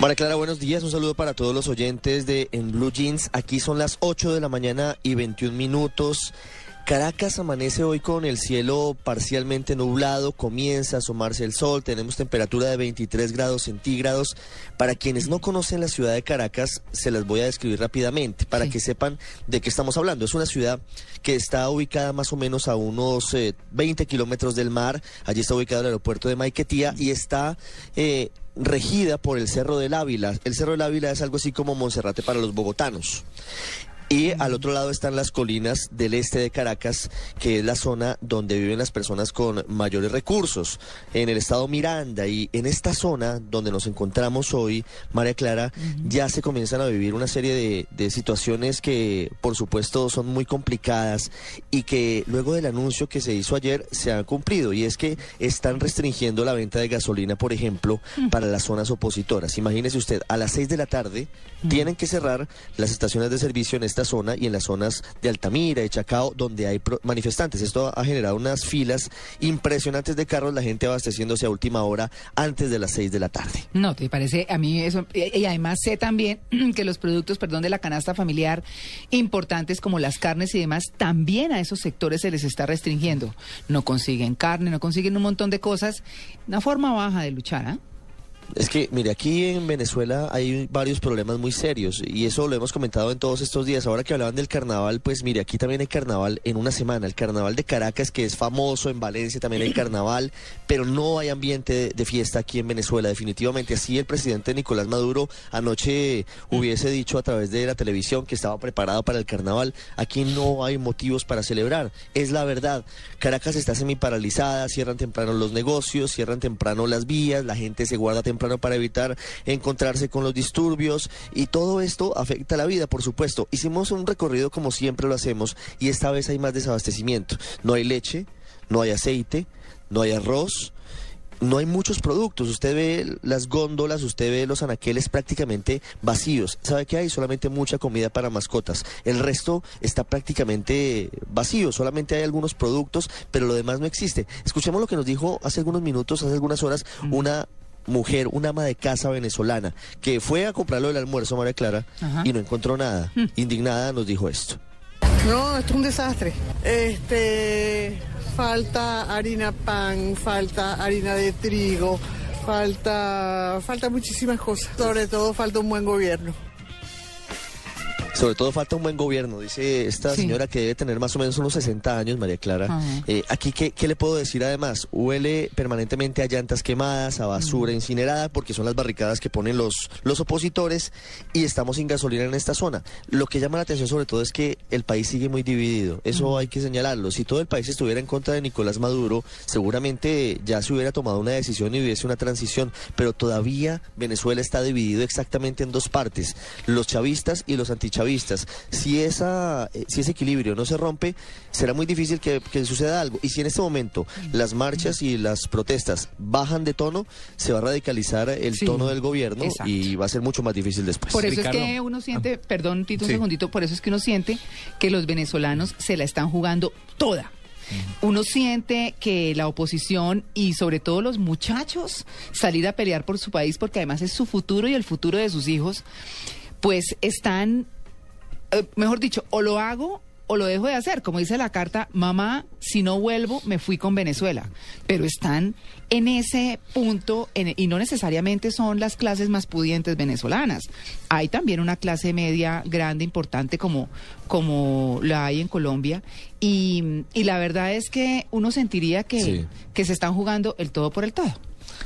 María Clara, buenos días. Un saludo para todos los oyentes de En Blue Jeans. Aquí son las 8 de la mañana y 21 minutos. Caracas amanece hoy con el cielo parcialmente nublado, comienza a asomarse el sol, tenemos temperatura de 23 grados centígrados. Para quienes no conocen la ciudad de Caracas, se las voy a describir rápidamente para que sepan de qué estamos hablando. Es una ciudad que está ubicada más o menos a unos 20 eh, kilómetros del mar, allí está ubicado el aeropuerto de Maiquetía y está... Eh, regida por el Cerro del Ávila. El Cerro del Ávila es algo así como Monserrate para los bogotanos. Y al otro lado están las colinas del este de Caracas, que es la zona donde viven las personas con mayores recursos, en el estado Miranda. Y en esta zona donde nos encontramos hoy, María Clara, ya se comienzan a vivir una serie de, de, situaciones que, por supuesto, son muy complicadas y que luego del anuncio que se hizo ayer se han cumplido. Y es que están restringiendo la venta de gasolina, por ejemplo, para las zonas opositoras. Imagínese usted, a las 6 de la tarde tienen que cerrar las estaciones de servicio en esta zona y en las zonas de Altamira, de Chacao, donde hay manifestantes. Esto ha generado unas filas impresionantes de carros, la gente abasteciéndose a última hora antes de las 6 de la tarde. No, te parece a mí eso. Y además sé también que los productos, perdón, de la canasta familiar importantes como las carnes y demás, también a esos sectores se les está restringiendo. No consiguen carne, no consiguen un montón de cosas. Una forma baja de luchar, ¿ah? Es que, mire, aquí en Venezuela hay varios problemas muy serios y eso lo hemos comentado en todos estos días. Ahora que hablaban del carnaval, pues mire, aquí también hay carnaval en una semana. El carnaval de Caracas, que es famoso, en Valencia también hay carnaval, pero no hay ambiente de, fiesta aquí en Venezuela, definitivamente. Así el presidente Nicolás Maduro anoche hubiese dicho a través de la televisión que estaba preparado para el carnaval. Aquí no hay motivos para celebrar. Es la verdad. Caracas está semi paralizada, cierran temprano los negocios, cierran temprano las vías, la gente se guarda temprano para evitar encontrarse con los disturbios y todo esto afecta la vida, por supuesto. Hicimos un recorrido como siempre lo hacemos y esta vez hay más desabastecimiento. No hay leche, no hay aceite, no hay arroz, no hay muchos productos. Usted ve las góndolas, usted ve los anaqueles prácticamente vacíos. ¿Sabe qué hay? Solamente mucha comida para mascotas. El resto está prácticamente vacío. Solamente hay algunos productos, pero lo demás no existe. Escuchemos lo que nos dijo hace algunos minutos, hace algunas horas, mm. una mujer, una ama de casa venezolana, que fue a comprarlo del almuerzo, María Clara, y no encontró nada. Mm. Indignada nos dijo esto. No, esto es un desastre. Este, falta harina pan, falta harina de trigo, falta, falta muchísimas cosas. Sobre todo falta un buen gobierno. Sobre todo falta un buen gobierno, dice esta señora que debe tener más o menos unos 60 años, María Clara. Eh, aquí, ¿qué, ¿qué, le puedo decir además? Huele permanentemente a llantas quemadas, a basura incinerada, porque son las barricadas que ponen los, los opositores y estamos sin gasolina en esta zona. Lo que llama la atención sobre todo es que el país sigue muy dividido, eso hay que señalarlo. Si todo el país estuviera en contra de Nicolás Maduro, seguramente ya se hubiera tomado una decisión y hubiese una transición, pero todavía Venezuela está dividido exactamente en dos partes, los chavistas y los antichavistas si, esa, eh, si ese equilibrio no se rompe, será muy difícil que, suceda algo. Y si en este momento las marchas y las protestas bajan de tono, se va a radicalizar el tono del gobierno y va a ser mucho más difícil después. Por eso es que uno siente, ah. perdón, Tito, un segundito, por eso es que uno siente que los venezolanos se la están jugando toda. Uno siente que la oposición y sobre todo los muchachos salir a pelear por su país porque además es su futuro y el futuro de sus hijos, pues están eh, mejor dicho, o lo hago o lo dejo de hacer. Como dice la carta, mamá, si no vuelvo, me fui con Venezuela. Pero están en ese punto, y no necesariamente son las clases más pudientes venezolanas. Hay también una clase media grande, importante, como, como la hay en Colombia. Y, la verdad es que uno sentiría que, que se están jugando el todo por el todo.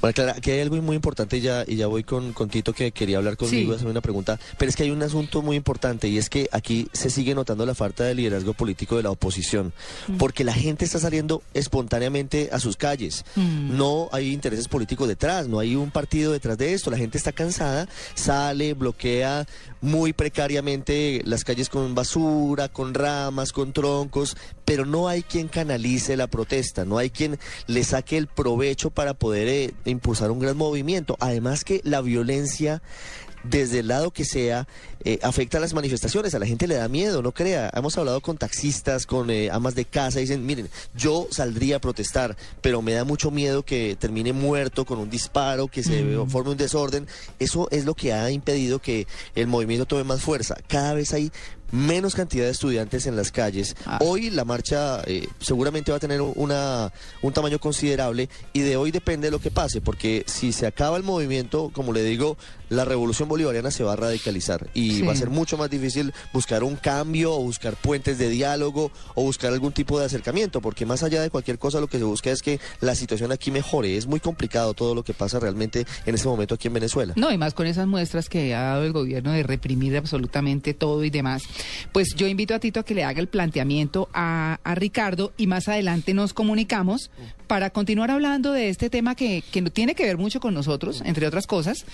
Bueno, Clara, aquí hay algo muy importante ya, y ya voy con, con Tito que quería hablar conmigo, Sí. hacerme una pregunta, pero es que hay un asunto muy importante y es que aquí se sigue notando la falta de liderazgo político de la oposición, porque la gente está saliendo espontáneamente a sus calles, no hay intereses políticos detrás, no hay un partido detrás de esto, la gente está cansada, sale, bloquea muy precariamente las calles con basura, con ramas, con troncos, pero no hay quien canalice la protesta, no hay quien le saque el provecho para poder eh, impulsar un gran movimiento. Además que la violencia desde el lado que sea, eh, afecta a las manifestaciones, a la gente le da miedo, no crea. Hemos hablado con taxistas, con eh, amas de casa, dicen, miren, yo saldría a protestar, pero me da mucho miedo que termine muerto con un disparo, que se forme un desorden. Eso es lo que ha impedido que el movimiento tome más fuerza. Cada vez hay menos cantidad de estudiantes en las calles. Ah. Hoy la marcha eh, seguramente va a tener una, un tamaño considerable y de hoy depende de lo que pase, porque si se acaba el movimiento, como le digo, la revolución bolivariana se va a radicalizar y Sí. va a ser mucho más difícil buscar un cambio o buscar puentes de diálogo o buscar algún tipo de acercamiento, porque más allá de cualquier cosa lo que se busca es que la situación aquí mejore. Es muy complicado todo lo que pasa realmente en este momento aquí en Venezuela. No, y más con esas muestras que ha dado el gobierno de reprimir absolutamente todo y demás. Pues yo invito a Tito a que le haga el planteamiento a, Ricardo y más adelante nos comunicamos para continuar hablando de este tema que, que tiene que ver mucho con nosotros, entre otras cosas,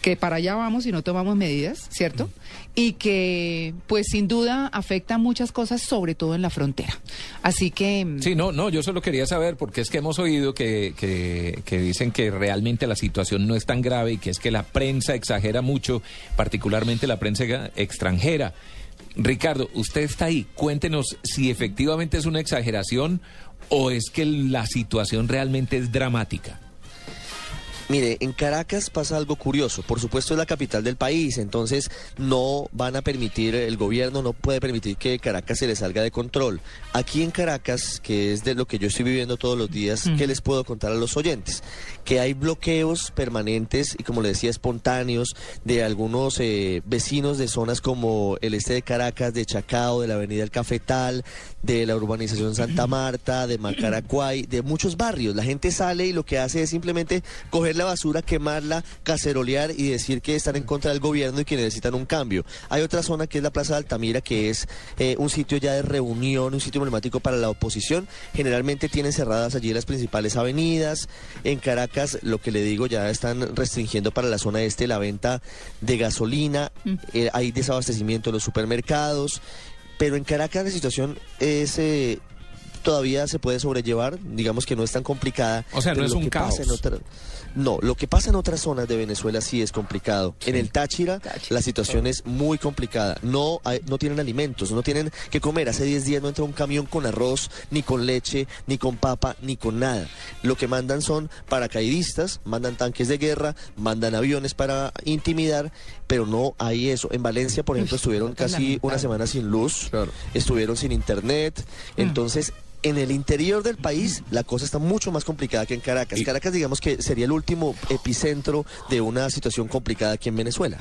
que para allá vamos y no tomamos medidas, ¿cierto? Y que pues sin duda afecta muchas cosas, sobre todo en la frontera. Así que... mm, Sí, no, no, yo solo quería saber, porque es que hemos oído que, que, que dicen que realmente la situación no es tan grave y que es que la prensa exagera mucho, particularmente la prensa extranjera. Ricardo, usted está ahí, cuéntenos si efectivamente es una exageración o es que la situación realmente es dramática. Mire, en Caracas pasa algo curioso. Por supuesto es la capital del país, entonces no van a permitir, el gobierno no puede permitir que Caracas se le salga de control. Aquí en Caracas, que es de lo que yo estoy viviendo todos los días, ¿qué les puedo contar a los oyentes? Que hay bloqueos permanentes y como le decía, espontáneos de algunos eh, vecinos de zonas como el este de Caracas, de Chacao, de la avenida El Cafetal, de la urbanización Santa Marta, de Macaracuay, de muchos barrios. La gente sale y lo que hace es simplemente coger la basura, quemarla, cacerolear y decir que están en contra del gobierno y que necesitan un cambio. Hay otra zona que es la Plaza de Altamira, que es eh, un sitio ya de reunión, un sitio emblemático para la oposición. Generalmente tienen cerradas allí las principales avenidas. En Caracas, lo que le digo, ya están restringiendo para la zona este la venta de gasolina. Eh, hay desabastecimiento en los supermercados. Pero en Caracas la situación es... eh, todavía se puede sobrellevar, digamos que no es tan complicada. O sea, no pero es lo un que pasa en caos. otra- no, lo que pasa en otras zonas de Venezuela sí es complicado. En el Táchira, Táchira. la situación es muy complicada. No, hay- no tienen alimentos, no tienen que comer. Hace 10 días no entra un camión con arroz, ni con leche, ni con papa, ni con nada. Lo que mandan son paracaidistas, mandan tanques de guerra, mandan aviones para intimidar, pero no hay eso. En Valencia, por ejemplo, estuvieron casi una semana sin luz, Claro. estuvieron sin internet. Mm. En el interior del país la cosa está mucho más complicada que en Caracas. Y- Caracas, digamos que sería el último epicentro de una situación complicada aquí en Venezuela.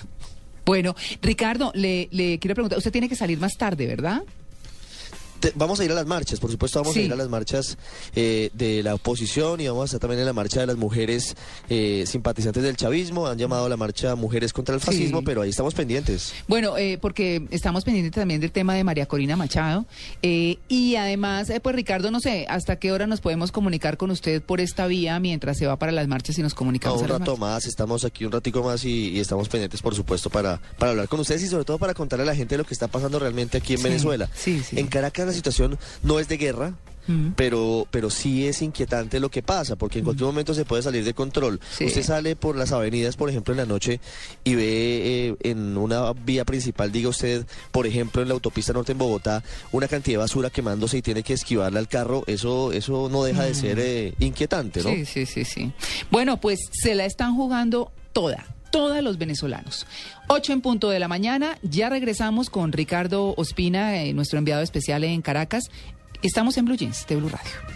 Bueno, Ricardo, le, le quiero preguntar, usted tiene que salir más tarde, ¿verdad? Te- vamos a ir a las marchas, por supuesto vamos Sí. a ir a las marchas eh, de la oposición y vamos a estar también en la marcha de las mujeres eh, simpatizantes del chavismo. Han llamado a la marcha Mujeres contra el Sí. Fascismo, pero ahí estamos pendientes. Bueno, eh, porque estamos pendientes también del tema de María Corina Machado. eh, y además, eh, pues Ricardo, no sé, ¿hasta qué hora nos podemos comunicar con usted por esta vía mientras se va para las marchas y nos comunicamos? un a las rato marchas? más, estamos aquí un ratico más y, y estamos pendientes, por supuesto, para, para hablar con ustedes y sobre todo para contarle a la gente lo que está pasando realmente aquí en Sí, Venezuela. sí, sí. En Caracas la situación no es de guerra, Mm. pero, pero sí es inquietante lo que pasa, porque en cualquier momento se puede salir de control. Sí. Usted sale por las avenidas, por ejemplo, en la noche y ve eh, en una vía principal, diga usted, por ejemplo, en la autopista norte en Bogotá, una cantidad de basura quemándose y tiene que esquivarla al carro, eso, eso no deja de ser eh, inquietante, ¿no? Sí, sí, sí, sí. Bueno, pues se la están jugando toda. Todos los venezolanos. Ocho en punto de la mañana. Ya regresamos con Ricardo Ospina, eh, nuestro enviado especial en Caracas. Estamos en Blue Jeans de Blue Radio.